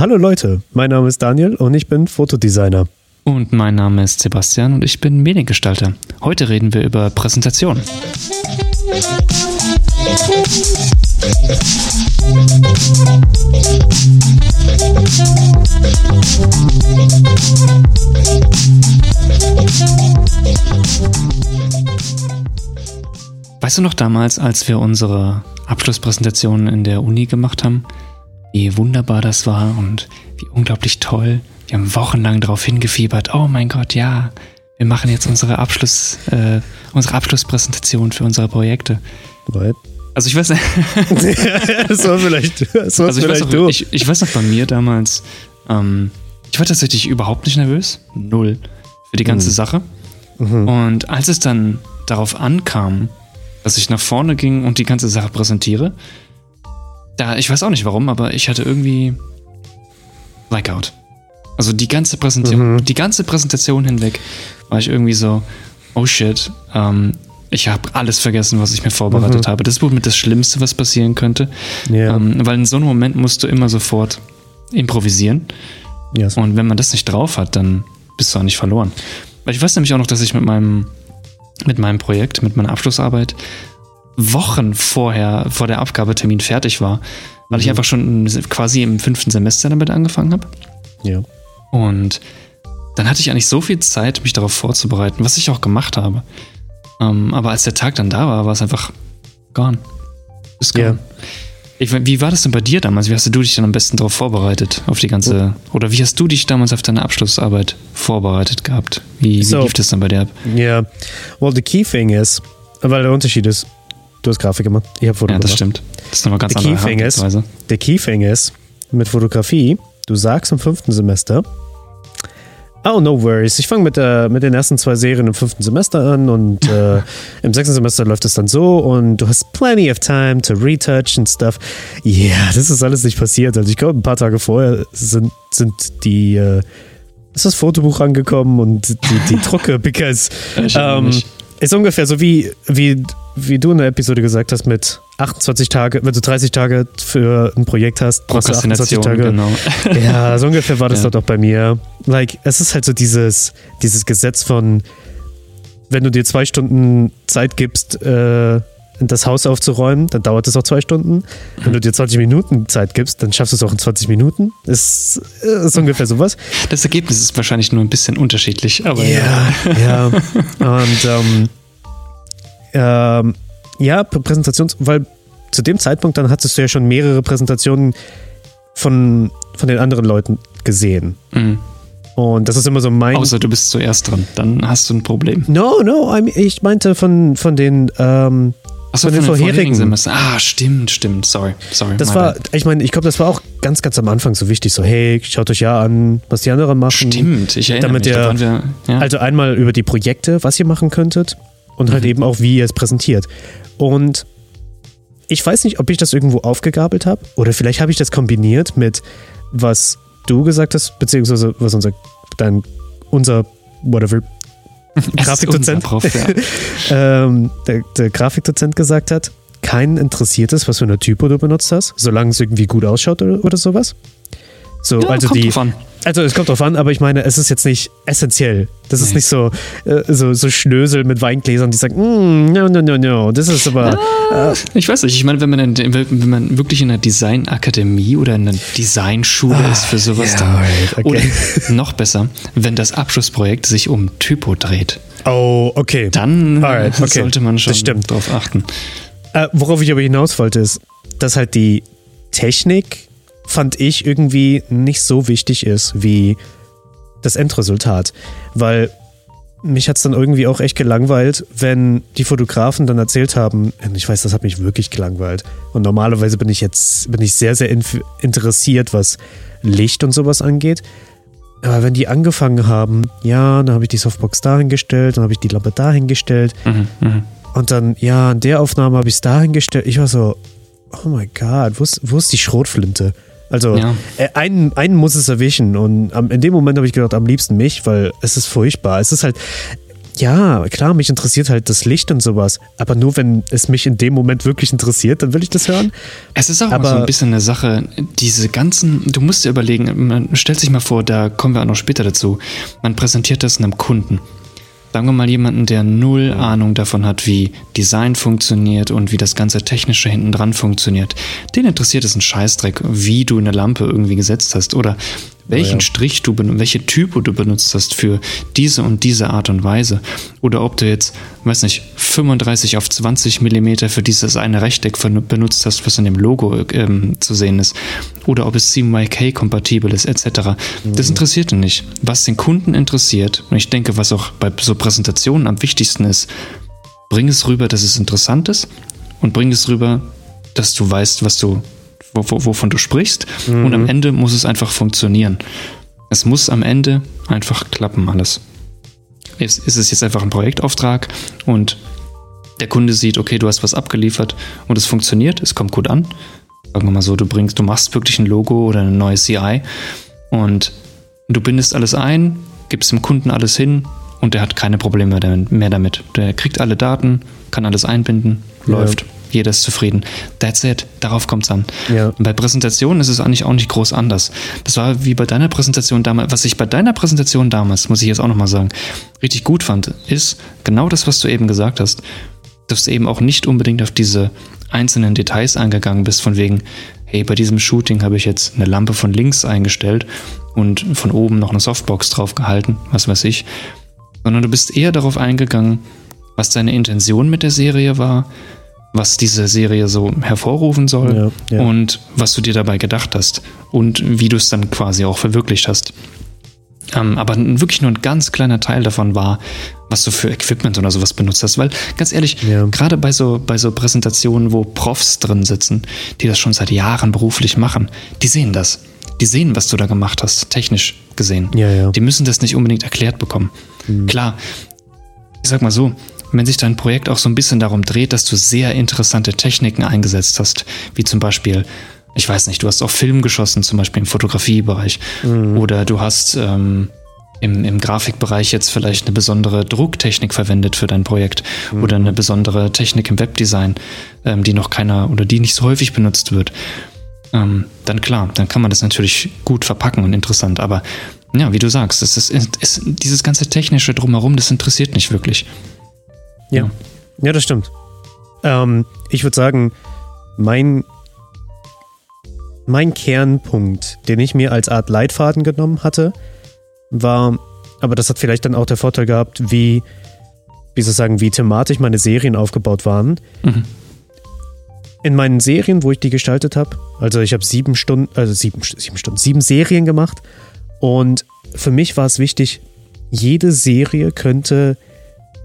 Hallo Leute, mein Name ist Daniel und ich bin Fotodesigner. Und mein Name ist Sebastian und ich bin Mediengestalter. Heute reden wir über Präsentation. Weißt du noch damals, als wir unsere Abschlusspräsentation in der Uni gemacht haben, wie wunderbar das war und wie unglaublich toll? Wir haben wochenlang darauf hingefiebert. Oh mein Gott, ja, wir machen jetzt unsere Abschluss, äh, unsere Abschlusspräsentation für unsere Projekte. Right. Also ich weiß, das war vielleicht, das war also ich, vielleicht weiß noch, du. ich, ich weiß noch bei mir damals, ähm, ich war tatsächlich überhaupt nicht nervös, null für die ganze Mhm. Sache. Mhm. Und als es dann darauf ankam, dass ich nach vorne ging und die ganze Sache präsentiere, da, ich weiß auch nicht warum, aber ich hatte irgendwie Blackout. Also die ganze Präsentation, Mhm. die ganze Präsentation hinweg war ich irgendwie so, oh shit, ähm, ich habe alles vergessen, was ich mir vorbereitet Mhm. habe. Das ist wohl mit das Schlimmste, was passieren könnte. Ja, Ähm, weil in so einem Moment musst du immer sofort improvisieren. yes. Und wenn man das nicht drauf hat, dann bist du auch nicht verloren. Weil ich weiß nämlich auch noch, dass ich mit meinem, mit meinem Projekt, mit meiner Abschlussarbeit Wochen vorher, vor der Abgabetermin fertig war, weil ich Mhm. einfach schon quasi im fünften Semester damit angefangen habe. ja. Und dann hatte ich eigentlich so viel Zeit, mich darauf vorzubereiten, was ich auch gemacht habe. Ähm, aber als der Tag dann da war, war es einfach gone. Ist gone. Ja. Ich, wie war das denn bei dir damals? Wie hast du dich dann am besten darauf vorbereitet? Auf die ganze. Oder wie hast du dich damals auf deine Abschlussarbeit vorbereitet gehabt? Wie, wie So. lief das dann bei dir ab? Ja, well, the key thing ist, weil der Unterschied ist, du hast Grafik gemacht, ich habe Foto Ja, das gemacht. stimmt. Das ist nochmal ganz The andere key thing is- Herangehensweise. Der Key thing ist, mit Fotografie, du sagst im fünften Semester, oh, no worries, ich fange mit, der- mit den ersten zwei Serien im fünften Semester an und äh, im sechsten Semester läuft es dann so und du hast plenty of time to retouch and stuff. Ja, yeah, das ist alles nicht passiert. Also ich glaube, ein paar Tage vorher sind, sind die, äh, ist das Fotobuch angekommen und die, die Drucke, because erinnere ähm, ist ungefähr so wie, wie, wie du in der Episode gesagt hast, mit 28 Tage, wenn du 30 Tage für ein Projekt hast, brauchst du 28 Prokrastination, Tage. genau. Ja, so ungefähr war das Ja. dort auch bei mir. Like, es ist halt so dieses, dieses Gesetz von, wenn du dir zwei Stunden Zeit gibst, äh, das Haus aufzuräumen, dann dauert es auch zwei Stunden. Wenn du dir 20 Minuten Zeit gibst, dann schaffst du es auch in 20 Minuten. Ist, ist ungefähr sowas. Das Ergebnis ist wahrscheinlich nur ein bisschen unterschiedlich, aber Ja, ja. Und ähm, ähm, ja, Präsentations, weil zu dem Zeitpunkt dann hattest du ja schon mehrere Präsentationen von, von den anderen Leuten gesehen. Mhm. Und das ist immer so mein. Außer du bist zuerst dran, dann hast du ein Problem. no, no, ich meinte von, von den. Ähm, Achso, Von den vorherigen. Semestern. Ah, stimmt, stimmt. Sorry, sorry. das war, bad. ich meine, ich glaube, das war auch ganz, ganz am Anfang so wichtig. So, hey, schaut euch ja an, was die anderen machen. Stimmt, ich erinnere damit mich. Waren wir, ja. Also einmal über die Projekte, was ihr machen könntet und halt Mhm. eben auch, wie ihr es präsentiert. Und ich weiß nicht, ob ich das irgendwo aufgegabelt habe oder vielleicht habe ich das kombiniert mit was du gesagt hast, beziehungsweise was unser, dein, unser, whatever, Grafikdozent. Prof, ja. ähm, der, der Grafikdozent gesagt hat, keinen interessiert es, was für eine Typo du benutzt hast, solange es irgendwie gut ausschaut oder, oder sowas. So, ja, also die. Also es kommt drauf an, aber ich meine, es ist jetzt nicht essentiell. Das ist Nee. nicht so, äh, so, so Schnösel mit Weingläsern, die sagen, mm, no, no, no, no. Das ist aber. Ich weiß nicht, ich meine, wenn man, in, wenn man wirklich in einer Designakademie oder in einer Designschule ist für sowas, ja, dann. right, okay. Oder noch besser, wenn das Abschlussprojekt sich um Typo dreht, Oh, okay. dann Alright, äh, okay. sollte man schon drauf achten. Äh, worauf ich aber hinaus wollte, ist, dass halt die Technik, fand ich, irgendwie nicht so wichtig ist wie das Endresultat. Weil mich hat es dann irgendwie auch echt gelangweilt, wenn die Fotografen dann erzählt haben, und ich weiß, das hat mich wirklich gelangweilt. Und normalerweise bin ich jetzt, bin ich sehr, sehr interessiert, was Licht und sowas angeht. Aber wenn die angefangen haben, ja, dann habe ich die Softbox dahingestellt, dann habe ich die Lampe dahingestellt, Mhm, mhm. und dann, ja, in der Aufnahme habe ich es dahingestellt. Ich war so, oh mein Gott, wo wo ist die Schrotflinte? Also, Ja. äh, einen, einen muss es erwischen. Und am, in dem Moment habe ich gedacht, am liebsten mich, weil es ist furchtbar. Es ist halt, ja, klar, mich interessiert halt das Licht und sowas. Aber nur wenn es mich in dem Moment wirklich interessiert, dann will ich das hören. Es ist auch Aber- so ein bisschen eine Sache, diese ganzen, du musst dir überlegen, man stellt sich mal vor, da kommen wir auch noch später dazu, man präsentiert das einem Kunden. Sagen wir mal jemanden, der null Ahnung davon hat, wie Design funktioniert und wie das ganze Technische hinten dran funktioniert. Den interessiert es ein Scheißdreck, wie du eine Lampe irgendwie gesetzt hast oder welchen ja. Strich du benutzt, welche Typo du benutzt hast für diese und diese Art und Weise. Oder ob du jetzt, weiß nicht, 35 auf 20 Millimeter für dieses eine Rechteck benutzt hast, was in dem Logo ähm, zu sehen ist. Oder ob es CMYK-kompatibel ist, etc. Das interessiert ihn nicht. Was den Kunden interessiert, und ich denke, was auch bei so Präsentationen am wichtigsten ist, bring es rüber, dass es interessant ist und bring es rüber, dass du weißt, was du, wovon du sprichst. Und am Ende muss es einfach funktionieren. Es muss am Ende einfach klappen, alles. Ist, ist es jetzt einfach ein Projektauftrag und der Kunde sieht, okay, du hast was abgeliefert und es funktioniert, es kommt gut an. Sagen wir mal so, du bringst, du machst wirklich ein Logo oder eine neue CI und du bindest alles ein, gibst dem Kunden alles hin und der hat keine Probleme mehr damit. Der kriegt alle Daten, kann alles einbinden, Ja. läuft. Jeder ist zufrieden. That's it. Darauf kommt es an. Ja. Und bei Präsentationen ist es eigentlich auch nicht groß anders. Das war wie bei deiner Präsentation damals. Was ich bei deiner Präsentation damals, muss ich jetzt auch nochmal sagen, richtig gut fand, ist genau das, was du eben gesagt hast. Dass du eben auch nicht unbedingt auf diese einzelnen Details eingegangen bist, von wegen, hey, bei diesem Shooting habe ich jetzt eine Lampe von links eingestellt und von oben noch eine Softbox drauf gehalten, was weiß ich. Sondern du bist eher darauf eingegangen, was deine Intention mit der Serie war, was diese Serie so hervorrufen soll Ja, ja. und was du dir dabei gedacht hast und wie du es dann quasi auch verwirklicht hast. Ähm, aber wirklich nur ein ganz kleiner Teil davon war, was du für Equipment oder sowas benutzt hast. Weil, ganz ehrlich, Ja. gerade bei so, bei so Präsentationen, wo Profs drin sitzen, die das schon seit Jahren beruflich machen, die sehen das. Die sehen, was du da gemacht hast, technisch gesehen. Die müssen das nicht unbedingt erklärt bekommen. Klar, ich sag mal so, wenn sich dein Projekt auch so ein bisschen darum dreht, dass du sehr interessante Techniken eingesetzt hast, wie zum Beispiel, ich weiß nicht, du hast auf Film geschossen, zum Beispiel im Fotografiebereich, oder du hast ähm, im, im Grafikbereich jetzt vielleicht eine besondere Drucktechnik verwendet für dein Projekt oder eine besondere Technik im Webdesign, ähm, die noch keiner oder die nicht so häufig benutzt wird. Ähm, dann klar, dann kann man das natürlich gut verpacken und interessant. Aber ja, wie du sagst, es ist, es, dieses ganze technische drumherum, das interessiert nicht wirklich. Ja. Ja, das stimmt. Ähm, ich würde sagen, mein, mein Kernpunkt, den ich mir als Art Leitfaden genommen hatte, war, aber das hat vielleicht dann auch der Vorteil gehabt, wie, wie soll ich sagen, wie thematisch meine Serien aufgebaut waren. Mhm. In meinen Serien, wo ich die gestaltet habe, also ich habe sieben Stunden, also sieben, sieben Stunden, sieben Serien gemacht und für mich war es wichtig, jede Serie könnte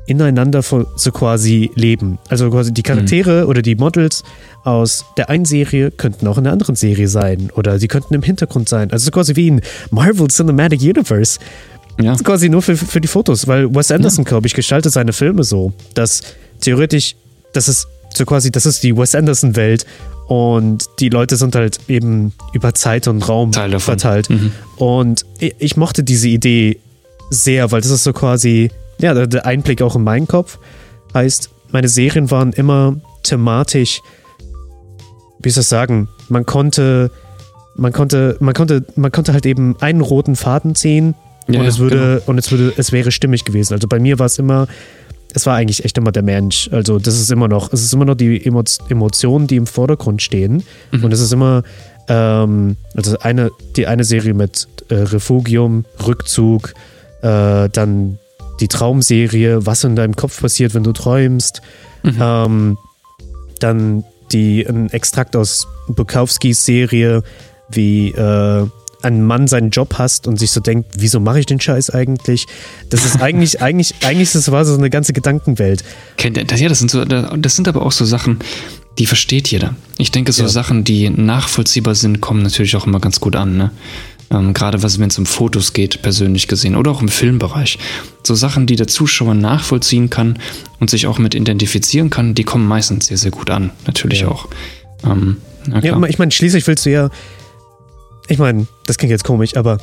ineinander so quasi leben. Also quasi die Charaktere oder die Models aus der einen Serie könnten auch in der anderen Serie sein oder sie könnten im Hintergrund sein. Also so quasi wie ein Marvel Cinematic Universe. Ja. Das ist quasi nur für, für die Fotos, weil Wes Anderson, glaube ich, gestaltet seine Filme so, dass theoretisch, das ist so quasi, das ist die Wes Anderson-Welt und die Leute sind halt eben über Zeit und Raum Teil davon. verteilt. Mhm. Und ich, ich mochte diese Idee sehr, weil das ist so quasi, ja, der- Einblick auch in meinen Kopf. Heißt, meine Serien waren immer thematisch, wie soll ich das sagen, man konnte, man konnte, man konnte, man konnte halt eben einen roten Faden ziehen Ja, und es würde, und es würde, es wäre stimmig gewesen. Also bei mir war es immer, es war eigentlich echt immer der Mensch. Also das ist immer noch, es ist immer noch die Emo Emotionen, die im Vordergrund stehen. Mhm. Und es ist immer, ähm, also eine, die eine Serie mit äh, Refugium, Rückzug, äh, dann die Traumserie, was in deinem Kopf passiert, wenn du träumst. Mhm. Ähm, dann die ein Extrakt aus Bukowskis Serie, wie äh, ein Mann seinen Job hasst und sich so denkt, wieso mache ich den Scheiß eigentlich? Das ist eigentlich, eigentlich, eigentlich das war so eine ganze Gedankenwelt. Kennt- Das, ja, das sind, so, das sind aber auch so Sachen, die versteht jeder. Ich denke, so Ja. Sachen, die nachvollziehbar sind, kommen natürlich auch immer ganz gut an. Ne? Ähm, gerade was, wenn es um Fotos geht, persönlich gesehen, oder auch im Filmbereich. So Sachen, die der Zuschauer nachvollziehen kann und sich auch mit identifizieren kann, die kommen meistens sehr, sehr gut an. Natürlich Ja. auch. Ähm, Ja, ich meine, schließlich willst du ja, ich meine, das klingt jetzt komisch, aber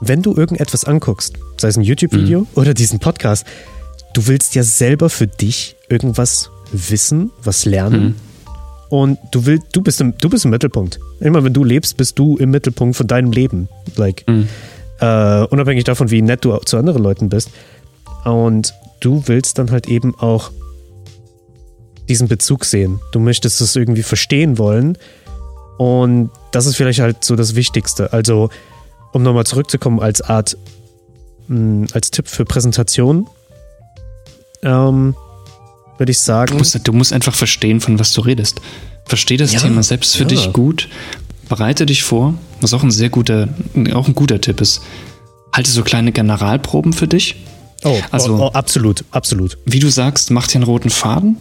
wenn du irgendetwas anguckst, sei es ein YouTube-Video oder diesen Podcast, du willst ja selber für dich irgendwas wissen, was lernen. Mhm. Und du willst, du bist im, du bist im Mittelpunkt. Immer wenn du lebst, bist du im Mittelpunkt von deinem Leben. Like, Mhm. äh, unabhängig davon, wie nett du zu anderen Leuten bist. Und du willst dann halt eben auch diesen Bezug sehen. Du möchtest es irgendwie verstehen wollen. Und das ist vielleicht halt so das Wichtigste. Also, um nochmal zurückzukommen als Art, mh, als Tipp für Präsentation, ähm, würde ich Du sagen. musst, du musst einfach verstehen, von was du redest. Versteh das Ja, Thema selbst für ja. dich gut. Bereite dich vor, was auch ein sehr guter, auch ein guter Tipp ist. Halte so kleine Generalproben für dich. Oh, Also- oh, oh, absolut, absolut. Wie du sagst, mach dir einen roten Faden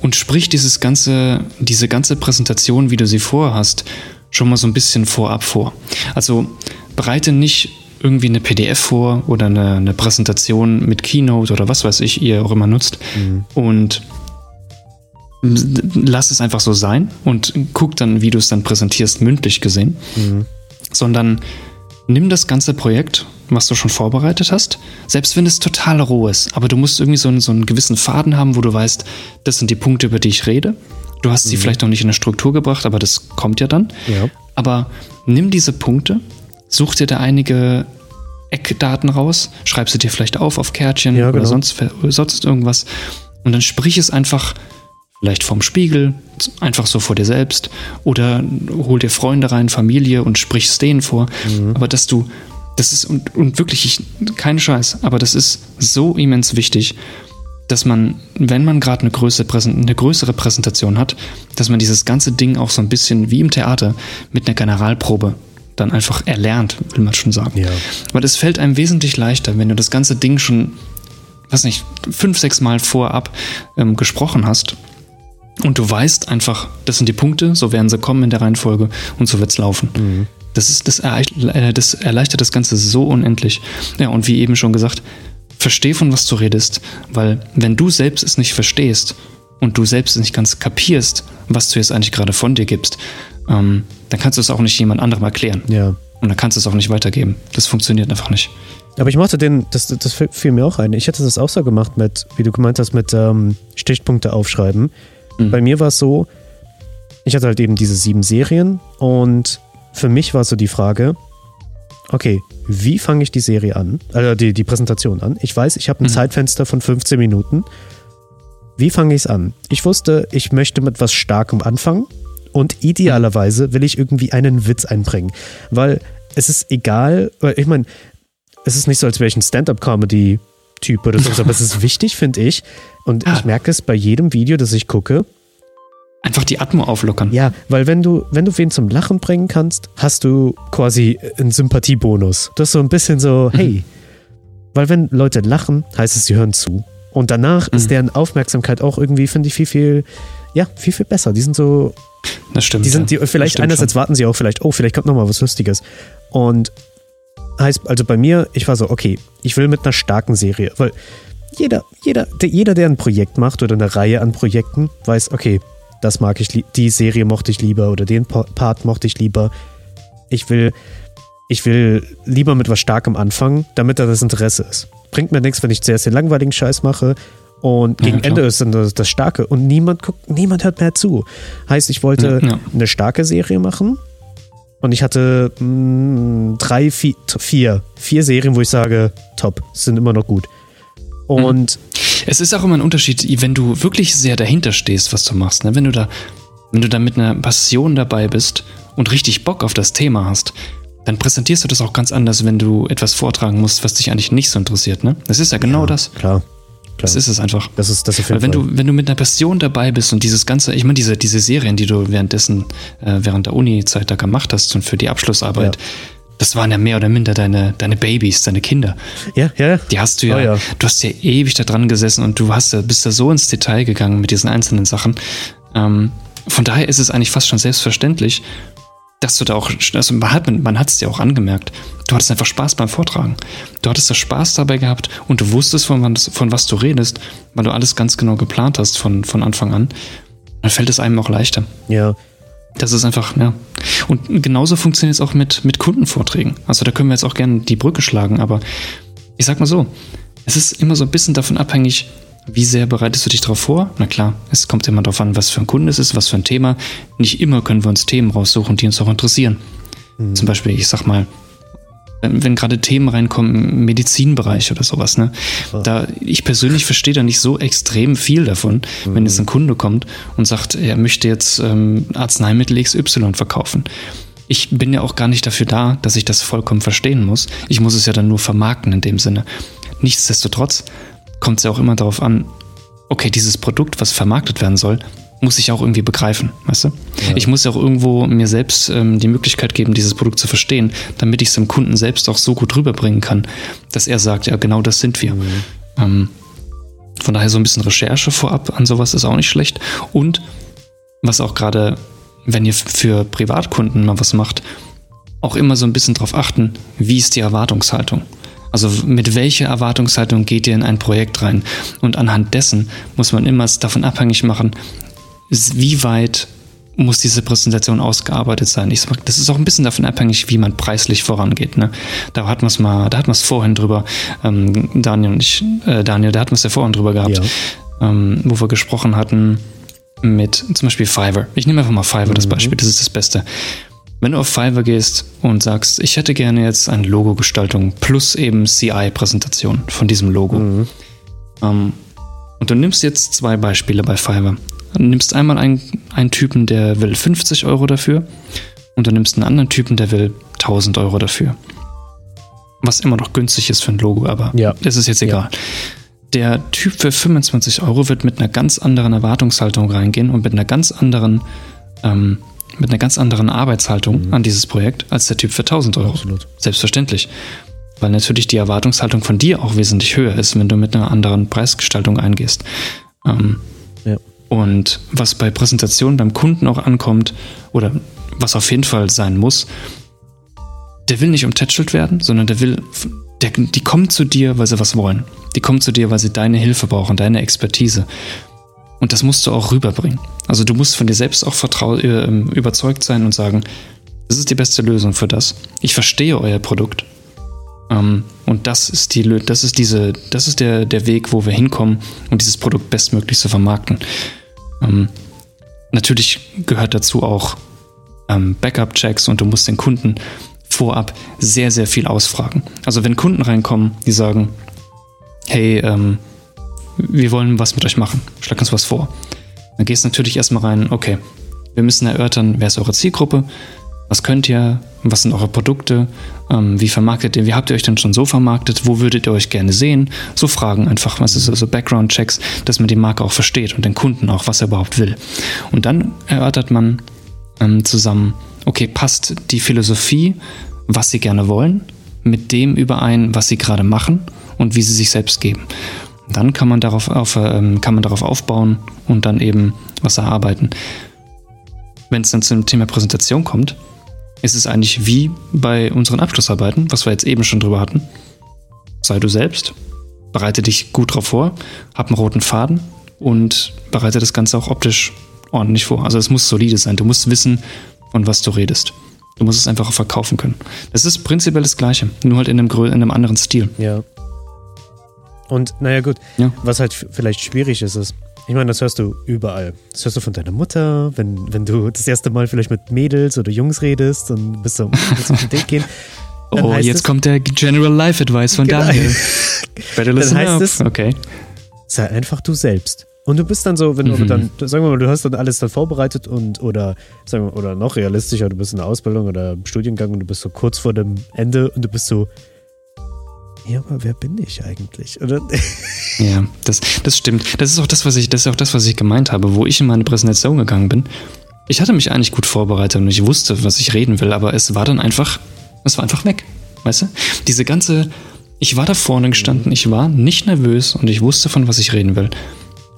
und sprich dieses ganze, diese ganze Präsentation, wie du sie vorhast, schon mal so ein bisschen vorab vor. Also bereite nicht irgendwie eine PDF vor oder eine, eine Präsentation mit Keynote oder was weiß ich, ihr auch immer nutzt und lass es einfach so sein und guck dann, wie du es dann präsentierst, mündlich gesehen, sondern nimm das ganze Projekt, was du schon vorbereitet hast, selbst wenn es total roh ist, aber du musst irgendwie so einen, so einen gewissen Faden haben, wo du weißt, das sind die Punkte, über die ich rede. Du hast sie vielleicht noch nicht in eine Struktur gebracht, aber das kommt ja dann. Ja. Aber nimm diese Punkte, such dir da einige Eckdaten raus, schreib sie dir vielleicht auf auf Kärtchen Ja, oder genau. sonst, sonst irgendwas und dann sprich es einfach vielleicht vorm Spiegel, einfach so vor dir selbst oder hol dir Freunde rein, Familie und sprich es denen vor. Mhm. Aber dass du, das ist und, und wirklich, ich, kein Scheiß, aber das ist so immens wichtig, dass man, wenn man gerade eine, eine größere Präsentation hat, dass man dieses ganze Ding auch so ein bisschen wie im Theater mit einer Generalprobe dann einfach erlernt, will man schon sagen. Ja. Aber das fällt einem wesentlich leichter, wenn du das ganze Ding schon, weiß nicht, fünf, sechs Mal vorab ähm, gesprochen hast und du weißt einfach, das sind die Punkte, so werden sie kommen in der Reihenfolge und so wird's laufen. Das, ist, das, äh, das erleichtert das Ganze so unendlich. Ja, und wie eben schon gesagt, versteh von was du redest, weil wenn du selbst es nicht verstehst und du selbst es nicht ganz kapierst, was du jetzt eigentlich gerade von dir gibst, ähm, dann kannst du es auch nicht jemand anderem erklären. Ja. Und dann kannst du es auch nicht weitergeben. Das funktioniert einfach nicht. Aber ich mochte den, das, das fiel mir auch ein. Ich hätte das auch so gemacht mit, wie du gemeint hast, mit ähm, Stichpunkte aufschreiben. Mhm. Bei mir war es so, ich hatte halt eben diese sieben Serien und für mich war so die Frage, okay, wie fange ich die Serie an, also die, die Präsentation an? Ich weiß, ich habe ein Mhm. Zeitfenster von 15 Minuten. Wie fange ich es an? Ich wusste, ich möchte mit was Starkem anfangen und idealerweise will ich irgendwie einen Witz einbringen, weil es ist egal, weil ich meine, es ist nicht so, als wäre ich ein Stand-up-Comedy-Typ oder so, aber es ist wichtig, finde ich. Und Ja. ich merke es bei jedem Video, das ich gucke. Einfach die Atmo auflockern. Ja, weil wenn du, wenn du wen zum Lachen bringen kannst, hast du quasi einen Sympathiebonus. Das ist so ein bisschen so, Mhm. hey. Weil wenn Leute lachen, heißt es, sie hören zu. Und danach ist Mhm. deren Aufmerksamkeit auch irgendwie, finde ich, viel, viel, ja, viel, viel besser. Die sind so, Das stimmt. die sind, die, vielleicht stimmt einerseits warten sie auch vielleicht, oh, vielleicht kommt noch mal was Lustiges. Und heißt, also bei mir, ich war so, okay, ich will mit einer starken Serie, weil jeder, jeder, der, jeder, der ein Projekt macht oder eine Reihe an Projekten, weiß, okay, das mag ich, die Serie mochte ich lieber oder den Pa- Part mochte ich lieber. Ich will, ich will lieber mit was Starkem anfangen, damit da das Interesse ist. Bringt mir nichts, wenn ich sehr, sehr langweiligen Scheiß mache und Ja, gegen klar. Ende ist dann das, das Starke und niemand guckt, niemand hört mehr zu. Heißt, ich wollte Ja, ja. eine starke Serie machen und ich hatte mh, drei, vier, vier, vier Serien, wo ich sage, top, sind immer noch gut. Und Es ist auch immer ein Unterschied, wenn du wirklich sehr dahinter stehst, was du machst. Ne? Wenn du da, wenn du da mit einer Passion dabei bist und richtig Bock auf das Thema hast, dann präsentierst du das auch ganz anders, wenn du etwas vortragen musst, was dich eigentlich nicht so interessiert. Ne? Das ist ja genau das. klar, klar. Das ist es einfach. das ist das auf jeden Weil wenn Fall. du, wenn du mit einer Passion dabei bist und dieses ganze, ich meine, diese, diese Serien, die du währenddessen, äh, während der Uni-Zeit da gemacht hast und für die Abschlussarbeit, Ja. das waren ja mehr oder minder deine, deine Babys, deine Kinder. ja, ja, Die hast du ja, Oh ja. du hast ja ewig da dran gesessen und du hast ja, bist da so ins Detail gegangen mit diesen einzelnen Sachen. Ähm, von daher ist es eigentlich fast schon selbstverständlich, dass du da auch, also man hat man es dir auch angemerkt, du hattest einfach Spaß beim Vortragen. Du hattest da Spaß dabei gehabt und du wusstest, von, was- von was du redest, weil du alles ganz genau geplant hast von, von Anfang an. Dann fällt es einem auch leichter. ja. Das ist einfach, ja. Und genauso funktioniert es auch mit, mit Kundenvorträgen. Also da können wir jetzt auch gerne die Brücke schlagen, aber ich sag mal so, Es ist immer so ein bisschen davon abhängig, wie sehr bereitest du dich darauf vor? Na klar, es kommt immer darauf an, was für ein Kunde es ist, was für ein Thema. Nicht immer können wir uns Themen raussuchen, die uns auch interessieren. Mhm. Zum Beispiel, ich sag mal, wenn, wenn gerade Themen reinkommen im Medizinbereich oder sowas, ne? Da, ich persönlich verstehe da nicht so extrem viel davon, mhm. wenn jetzt ein Kunde kommt und sagt, er möchte jetzt ähm, Arzneimittel XY verkaufen. Ich bin ja auch gar nicht dafür da, dass ich das vollkommen verstehen muss. Ich muss es ja dann nur vermarkten in dem Sinne. Nichtsdestotrotz kommt es ja auch immer darauf an, okay, dieses Produkt, was vermarktet werden soll, muss ich auch irgendwie begreifen, weißt du? Ja. Ich muss ja auch irgendwo mir selbst ähm, die Möglichkeit geben, dieses Produkt zu verstehen, damit ich es dem Kunden selbst auch so gut rüberbringen kann, dass er sagt, ja, genau das sind wir. Mhm. Ähm, von daher so ein bisschen Recherche vorab an sowas ist auch nicht schlecht. Und was auch gerade, wenn ihr für Privatkunden mal was macht, auch immer so ein bisschen darauf achten, wie ist die Erwartungshaltung. Also mit welcher Erwartungshaltung geht ihr in ein Projekt rein? Und anhand dessen muss man immer davon abhängig machen, wie weit muss diese Präsentation ausgearbeitet sein. Ich sag, das ist auch ein bisschen davon abhängig, wie man preislich vorangeht. Ne? Da hat man es mal, da hat man es vorhin drüber, ähm, Daniel und ich, äh, Daniel, da hatten wir es ja vorhin drüber gehabt, ja. ähm, wo wir gesprochen hatten mit zum Beispiel Fiverr. Ich nehme einfach mal Fiverr mhm. das Beispiel, das ist das Beste. Wenn du auf Fiverr gehst und sagst, ich hätte gerne jetzt eine Logo-Gestaltung plus eben CI-Präsentation von diesem Logo. Mhm. Ähm, und du nimmst jetzt zwei Beispiele bei Fiverr. Du nimmst einmal einen, einen Typen, der will 50 Euro dafür und du nimmst einen anderen Typen, der will 1000 Euro dafür. Was immer noch günstig ist für ein Logo, aber ja. das ist jetzt egal. Ja. Der Typ für 25 Euro wird mit einer ganz anderen Erwartungshaltung reingehen und mit einer ganz anderen ähm, mit einer ganz anderen Arbeitshaltung mhm. an dieses Projekt als der Typ für 1000 Euro. Absolut. Selbstverständlich. Weil natürlich die Erwartungshaltung von dir auch wesentlich höher ist, wenn du mit einer anderen Preisgestaltung eingehst. Ähm, ja. Und was bei Präsentationen beim Kunden auch ankommt, oder was auf jeden Fall sein muss, der will nicht umtätschelt werden, sondern der will, der, die kommen zu dir, weil sie was wollen. Die kommen zu dir, weil sie deine Hilfe brauchen, deine Expertise. Und das musst du auch rüberbringen. Also du musst von dir selbst auch vertrau äh, überzeugt sein und sagen, das ist die beste Lösung für das. Ich verstehe euer Produkt. Ähm, und das ist die, das ist diese, das ist der, der Weg, wo wir hinkommen, um dieses Produkt bestmöglich zu vermarkten. Ähm, natürlich gehört dazu auch ähm, Backup-Checks und du musst den Kunden vorab sehr, sehr viel ausfragen. Also wenn Kunden reinkommen, die sagen, hey, ähm, wir wollen was mit euch machen, schlag uns was vor. Dann gehst du natürlich erstmal rein, okay, wir müssen erörtern, wer ist eure Zielgruppe, was könnt ihr, was sind eure Produkte, ähm, wie vermarktet ihr, wie habt ihr euch denn schon so vermarktet, wo würdet ihr euch gerne sehen? So Fragen einfach, was ist also Background-Checks, dass man die Marke auch versteht und den Kunden auch, was er überhaupt will. Und dann erörtert man ähm, zusammen, okay, passt die Philosophie, was sie gerne wollen, mit dem überein, was sie gerade machen und wie sie sich selbst geben. Dann kann man darauf, auf, ähm, kann man darauf aufbauen und dann eben was erarbeiten. Wenn es dann zum Thema Präsentation kommt, ist es eigentlich wie bei unseren Abschlussarbeiten, was wir jetzt eben schon drüber hatten. Sei du selbst, bereite dich gut darauf vor, hab einen roten Faden und bereite das Ganze auch optisch ordentlich vor. Also es muss solide sein. Du musst wissen, von was du redest. Du musst es einfach verkaufen können. Das ist prinzipiell das Gleiche, nur halt in einem, in einem anderen Stil. Ja. Und naja, gut, ja. was halt vielleicht schwierig ist, ist, ich meine, das hörst du überall. Das hörst du von deiner Mutter, wenn, wenn du das erste Mal vielleicht mit Mädels oder Jungs redest und bist so, willst auf ein Date gehen. oh, jetzt es, kommt der General Life Advice von genau. Daniel. Better listen dann heißt up. Es, okay. Sei einfach du selbst. Und du bist dann so, wenn du mhm. dann, sagen wir mal, du hast dann alles dann vorbereitet und oder sagen wir, oder noch realistischer, du bist in der Ausbildung oder im Studiengang und du bist so kurz vor dem Ende und du bist so, ja, aber wer bin ich eigentlich? Oder? Ja, das, das stimmt. Das ist auch das, was ich, das ist auch das, was ich gemeint habe, wo ich in meine Präsentation gegangen bin. Ich hatte mich eigentlich gut vorbereitet und ich wusste, was ich reden will, aber es war dann einfach, es war einfach weg. Weißt du? Diese ganze, ich war da vorne gestanden, ich war nicht nervös und ich wusste, von was ich reden will.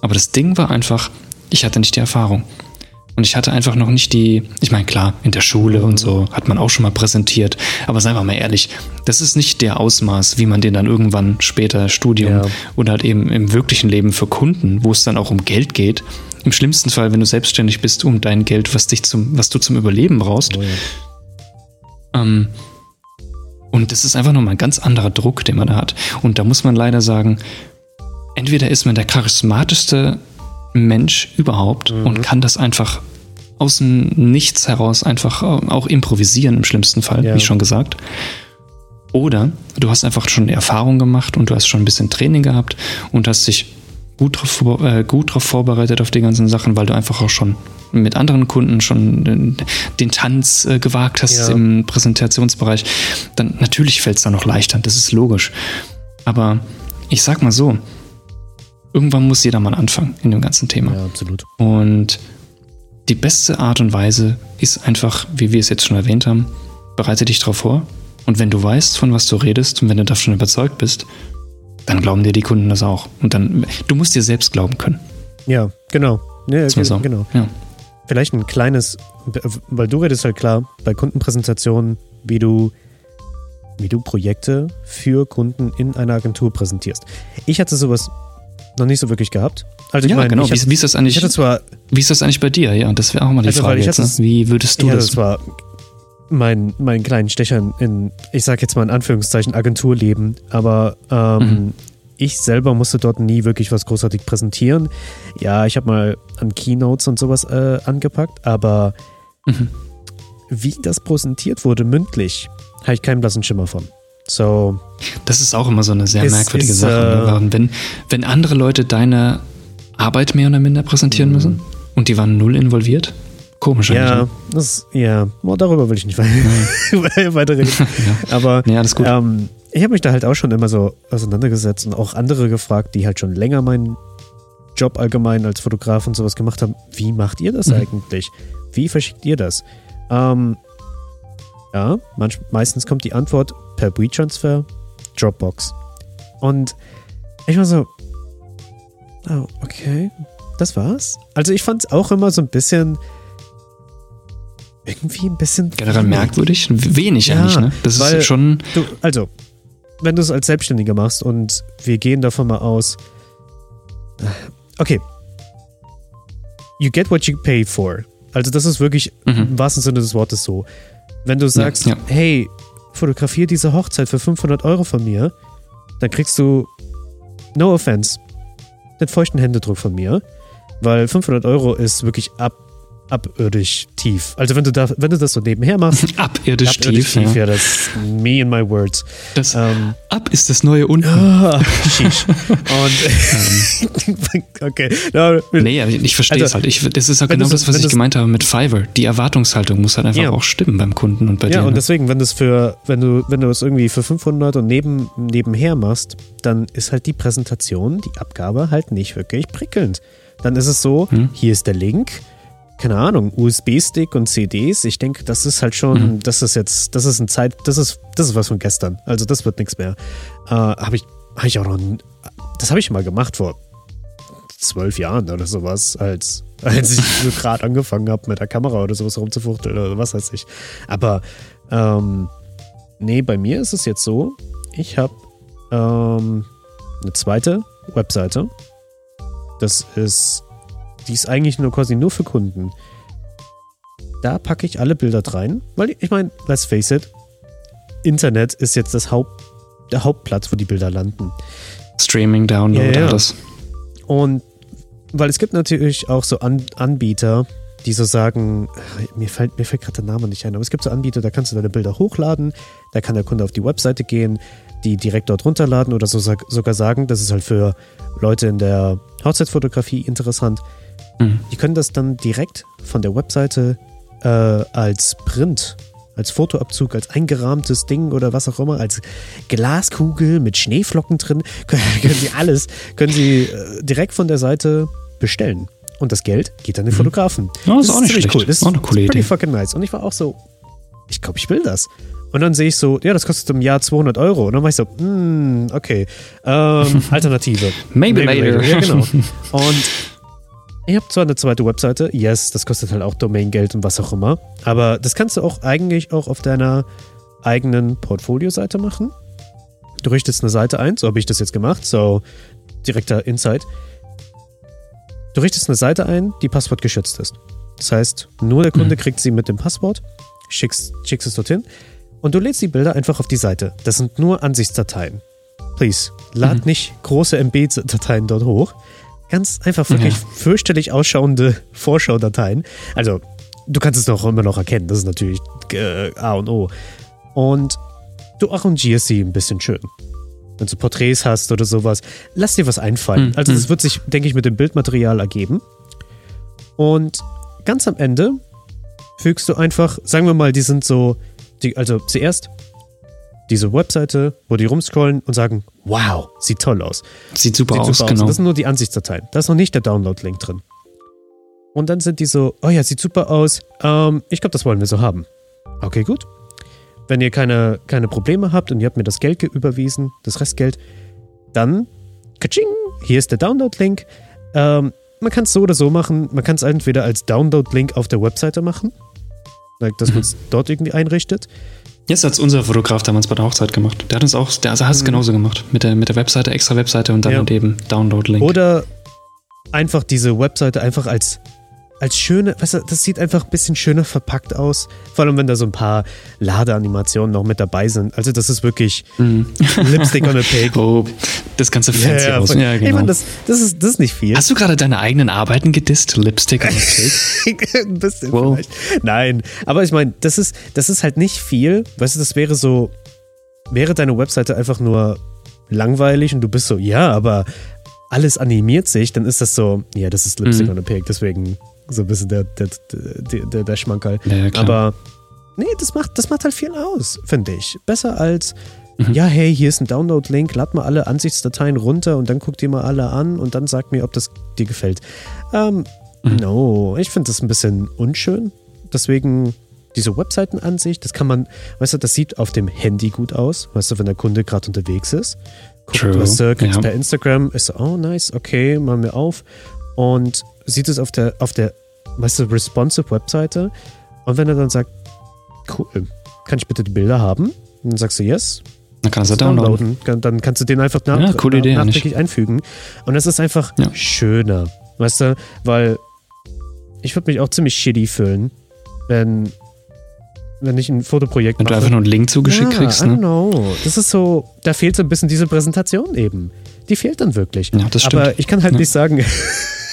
Aber das Ding war einfach, ich hatte nicht die Erfahrung. Und ich hatte einfach noch nicht die, ich meine, klar, in der Schule und so hat man auch schon mal präsentiert, aber seien wir mal ehrlich, das ist nicht der Ausmaß, wie man den dann irgendwann später Studium ja. oder halt eben im wirklichen Leben für Kunden, wo es dann auch um Geld geht. Im schlimmsten Fall, wenn du selbstständig bist, um dein Geld, was dich zum, was du zum Überleben brauchst. Oh ja. ähm, Und das ist einfach nochmal ein ganz anderer Druck, den man da hat. Und da muss man leider sagen, entweder ist man der charismatischste Mensch überhaupt mhm. und kann das einfach aus dem Nichts heraus einfach auch improvisieren im schlimmsten Fall, ja. wie schon gesagt. Oder du hast einfach schon Erfahrung gemacht und du hast schon ein bisschen Training gehabt und hast dich gut darauf äh, gut drauf vorbereitet auf die ganzen Sachen, weil du einfach auch schon mit anderen Kunden schon den, den Tanz äh, gewagt hast ja. im Präsentationsbereich, dann natürlich fällt es da noch leichter, das ist logisch. Aber ich sag mal so, irgendwann muss jeder mal anfangen in dem ganzen Thema. Ja, absolut. Und die beste Art und Weise ist einfach, wie wir es jetzt schon erwähnt haben, bereite dich darauf vor. Und wenn du weißt, von was du redest und wenn du davon überzeugt bist, dann glauben dir die Kunden das auch. Und dann, du musst dir selbst glauben können. Ja, genau. Ja, so. genau. Ja. Vielleicht ein kleines, weil du redest halt klar bei Kundenpräsentationen, wie du, wie du Projekte für Kunden in einer Agentur präsentierst. Ich hatte sowas noch nicht so wirklich gehabt. Also ja, mein, genau. Hatte, wie, wie, ist das eigentlich? Zwar, wie ist das eigentlich bei dir? Ja, das wäre auch mal die also, Frage. Jetzt, ne? Wie würdest du ja, das? das war mein, mein kleinen Stecher in, ich sag jetzt mal in Anführungszeichen, Agenturleben. Aber ähm, mhm. ich selber musste dort nie wirklich was großartig präsentieren. Ja, ich habe mal an Keynotes und sowas äh, angepackt, aber mhm. wie das präsentiert wurde mündlich, habe ich keinen blassen Schimmer von. So. Das ist auch immer so eine sehr ist, merkwürdige ist, Sache. Äh, wenn, wenn andere Leute deine Arbeit mehr oder minder präsentieren mhm. müssen und die waren null involviert, Komisch ja, ne? das, ja, oh, darüber will ich nicht weiter, weiter reden. ja. Aber ja, alles gut. Ähm, ich habe mich da halt auch schon immer so auseinandergesetzt und auch andere gefragt, die halt schon länger meinen Job allgemein als Fotograf und sowas gemacht haben. Wie macht ihr das mhm. eigentlich? Wie verschickt ihr das? Ähm, ja, manch, meistens kommt die Antwort per WeTransfer, Dropbox. Und ich war so, oh, okay, das war's. Also ich fand es auch immer so ein bisschen irgendwie ein bisschen. Generell merkwürdig? Wenig ja, eigentlich, ne? Das ist schon. Du, also, wenn du es als Selbstständiger machst und wir gehen davon mal aus. Okay. You get what you pay for. Also, das ist wirklich mhm. im wahrsten Sinne des Wortes so. Wenn du sagst, ja, ja. hey, fotografier diese Hochzeit für 500 Euro von mir, dann kriegst du, no offense, den feuchten Händedruck von mir, weil 500 Euro ist wirklich ab abirdisch tief. Also wenn du da, wenn du das so nebenher machst. abirdisch, abirdisch tief, tief ja. ja. das me in my words. Das ähm, ab ist das neue unten. Oh, Und okay. No, nee, ich verstehe also, es halt. Ich, das ist halt genau das, was ich gemeint habe mit Fiverr. Die Erwartungshaltung muss halt einfach ja. auch stimmen beim Kunden und bei ja, dir. Ja, und ne? deswegen, wenn du es für, wenn du, wenn du es irgendwie für 500 und neben, nebenher machst, dann ist halt die Präsentation, die Abgabe halt nicht wirklich prickelnd. Dann ist es so, hm. hier ist der Link, keine Ahnung, USB-Stick und CDs. Ich denke, das ist halt schon, mhm. das ist jetzt, das ist ein Zeit, das ist, das ist was von gestern. Also das wird nichts mehr. Äh, habe ich, habe ich auch noch, das habe ich mal gemacht vor zwölf Jahren oder sowas, als, als ich so gerade angefangen habe mit der Kamera oder sowas rumzufuchteln oder was weiß ich. Aber ähm, nee, bei mir ist es jetzt so, ich habe ähm, eine zweite Webseite. Das ist die ist eigentlich nur quasi nur für Kunden. Da packe ich alle Bilder rein, weil ich meine, let's face it, Internet ist jetzt das Haupt, der Hauptplatz, wo die Bilder landen. Streaming, Download, ja, ja. alles. Und weil es gibt natürlich auch so An Anbieter, die so sagen, mir fällt, mir fällt gerade der Name nicht ein, aber es gibt so Anbieter, da kannst du deine Bilder hochladen, da kann der Kunde auf die Webseite gehen, die direkt dort runterladen oder so, sogar sagen, das ist halt für Leute in der Hochzeitsfotografie interessant. Mhm. Die können das dann direkt von der Webseite äh, als Print, als Fotoabzug, als eingerahmtes Ding oder was auch immer, als Glaskugel mit Schneeflocken drin, können, können sie alles, können sie äh, direkt von der Seite bestellen. Und das Geld geht an den mhm. Fotografen. Ja, das, das ist auch nicht schlecht. cool. Das ist auch eine coole Idee. pretty fucking nice. Und ich war auch so, ich glaube, ich will das. Und dann sehe ich so, ja, das kostet im Jahr 200 Euro. Und dann war ich so, hm, okay. Ähm, Alternative. Maybe, Maybe later. later. Ja, genau. Und ich habe zwar eine zweite Webseite, yes, das kostet halt auch Domaingeld und was auch immer, aber das kannst du auch eigentlich auch auf deiner eigenen Portfolio-Seite machen. Du richtest eine Seite ein, so habe ich das jetzt gemacht, so direkter Insight. Du richtest eine Seite ein, die passwortgeschützt ist. Das heißt, nur der Kunde mhm. kriegt sie mit dem Passwort, schickst, schickst es dorthin Und du lädst die Bilder einfach auf die Seite. Das sind nur Ansichtsdateien. Please, lad Mhm. nicht große MB-Dateien dort hoch. Ganz einfach wirklich Ja. fürchterlich ausschauende Vorschaudateien. Also, du kannst es noch immer noch erkennen. Das ist natürlich äh, A und O. Und du arrangierst sie ein bisschen schön. Wenn du Porträts hast oder sowas, lass dir was einfallen. Mhm. Also, das Mhm. wird sich, denke ich, mit dem Bildmaterial ergeben. Und ganz am Ende fügst du einfach, sagen wir mal, die sind so, die, also zuerst diese Webseite, wo die rumscrollen und sagen, wow, sieht toll aus. Sieht super Sieht aus, super genau. aus. Das sind nur die Ansichtsdateien. Da ist noch nicht der Download-Link drin. Und dann sind die so, oh ja, sieht super aus. Ähm, ich glaube, das wollen wir so haben. Okay, gut. Wenn ihr keine, keine Probleme habt und ihr habt mir das Geld ge- überwiesen, das Restgeld, dann, katsching, hier ist der Download-Link. Ähm, man kann es so oder so machen. Man kann es entweder als Download-Link auf der Webseite machen, dass man es dort irgendwie einrichtet. Jetzt hat unser Fotograf damals bei der Hochzeit gemacht. Der hat uns auch, der also hat es Mhm. genauso gemacht. Mit der, mit der Webseite, extra Webseite und dann Ja. eben Download-Link. Oder einfach diese Webseite einfach als, als schöne, weißt du, das sieht einfach ein bisschen schöner verpackt aus. Vor allem, wenn da so ein paar Ladeanimationen noch mit dabei sind. Also, das ist wirklich Mhm. Lipstick on a Pig. Oh, das ganze fancy aus. voll- Ja, genau. meine, das, das, ist, das ist nicht viel. Hast du gerade deine eigenen Arbeiten gedisst? Lipstick und Cake? ein bisschen Wow. vielleicht. Nein, aber ich meine, das ist, das ist halt nicht viel. Weißt du, das wäre so, wäre deine Webseite einfach nur langweilig und du bist so, ja, aber alles animiert sich, dann ist das so, ja, das ist Lipstick Mhm. on a Pig, deswegen so ein bisschen der, der, der, der, Schmankerl. Ja. Aber nee, das macht, das macht halt viel aus, finde ich. Besser als, Mhm. ja, hey, hier ist ein Download-Link, lad mal alle Ansichtsdateien runter und dann guck dir mal alle an und dann sag mir, ob das dir gefällt. Ähm, Mhm. no, ich finde das ein bisschen unschön. Deswegen diese Webseitenansicht, das kann man, weißt du, das sieht auf dem Handy gut aus, weißt du, wenn der Kunde gerade unterwegs ist. Guckt, True, was äh, kriegst ja. per Instagram, ist so, oh nice, okay, machen wir auf. Und sieht es auf der, auf der, weißt du, responsive Webseite. Und wenn er dann sagt, cool, kann ich bitte die Bilder haben? Und dann sagst du yes, Dann kannst du downloaden. Kann- Dann kannst du den einfach nach, Ja, coole Idee, nachträglich einfügen. Und das ist einfach Ja. schöner. Weißt du, weil ich würde mich auch ziemlich shitty fühlen, wenn, wenn ich ein Fotoprojekt Wenn du mache. einfach nur einen Link zugeschickt ja, kriegst, I don't ne? know. Das ist so, da fehlt so ein bisschen diese Präsentation eben. Die fehlt dann wirklich. Ja, das stimmt. Aber ich kann halt Ja. nicht sagen,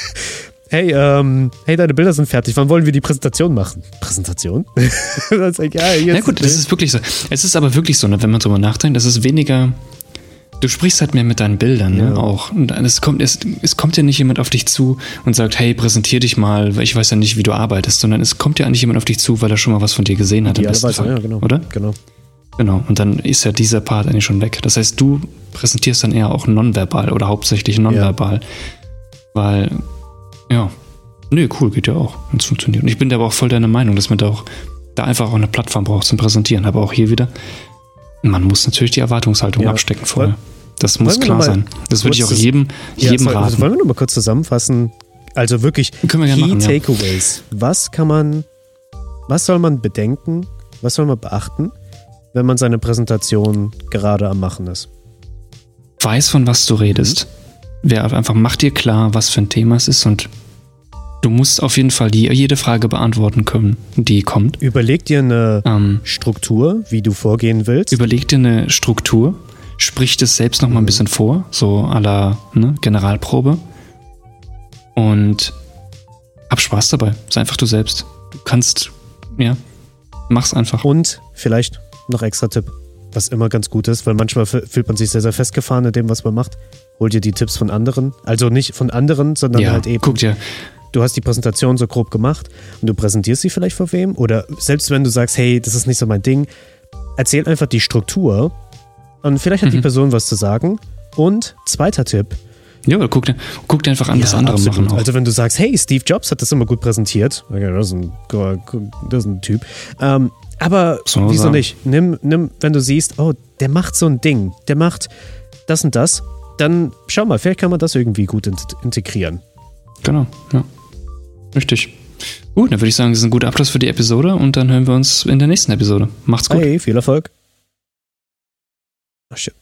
hey, ähm, hey, deine Bilder sind fertig, wann wollen wir die Präsentation machen? Präsentation? sag ich, ja, hier Ja gut, das ist wirklich so. Es ist aber wirklich so, ne, wenn man drüber nachdenkt, es ist weniger. Du sprichst halt mehr mit deinen Bildern ne, Ja. auch. Und es kommt, es, es kommt ja nicht jemand auf dich zu und sagt, hey, präsentier dich mal, weil ich weiß ja nicht, wie du arbeitest, sondern es kommt ja eigentlich jemand auf dich zu, weil er schon mal was von dir gesehen hat, im besten Idealerweise, Fall. ja, genau. Oder? Genau. Genau. Und dann ist ja dieser Part eigentlich schon weg. Das heißt, du präsentierst dann eher auch nonverbal oder hauptsächlich nonverbal. Weil, ja, nö, cool, geht ja auch, wenn es funktioniert. Und ich bin da aber auch voll deiner Meinung, dass man da auch da einfach auch eine Plattform braucht zum Präsentieren. Aber auch hier wieder, man muss natürlich die Erwartungshaltung Ja. abstecken vorher. Das muss klar sein. Das würde ich auch jedem, Ja, jedem soll- also raten. wollen wir noch mal kurz zusammenfassen? Also wirklich Können wir Key machen, ja. Takeaways. Was kann man, was soll man bedenken, was soll man beachten, wenn man seine Präsentation gerade am Machen ist? Weiß, von was du redest. Wer einfach mach dir klar, was für ein Thema es ist und du musst auf jeden Fall die, jede Frage beantworten können, die kommt. Überleg dir eine Ähm, Struktur, wie du vorgehen willst. Überleg dir eine Struktur, sprich das selbst noch mal ein bisschen vor, so à la ne, Generalprobe. Und hab Spaß dabei. Sei einfach du selbst. Du kannst, ja, mach's einfach. Und vielleicht noch extra Tipp, was immer ganz gut ist, weil manchmal fühlt man sich sehr, sehr festgefahren in dem, was man macht. Hol dir die Tipps von anderen. Also nicht von anderen, sondern Ja, halt eben. guck dir, du hast die Präsentation so grob gemacht und du präsentierst sie vielleicht vor wem oder selbst wenn du sagst, hey, das ist nicht so mein Ding, erzähl einfach die Struktur und vielleicht hat die Mhm. Person was zu sagen. Und zweiter Tipp, ja, aber guck dir, guck dir einfach an, was Ja, andere absolut. machen auch. Also wenn du sagst, hey, Steve Jobs hat das immer gut präsentiert, okay, das ist ein, das ist ein Typ. Ähm, aber man wieso sagen. nicht? Nimm, nimm, wenn du siehst, oh, der macht so ein Ding, der macht das und das, dann schau mal, vielleicht kann man das irgendwie gut int- integrieren. Genau, ja. Richtig. Gut, dann würde ich sagen, das ist ein guter Abschluss für die Episode und dann hören wir uns in der nächsten Episode. Macht's gut. Hey, viel Erfolg. Ach shit.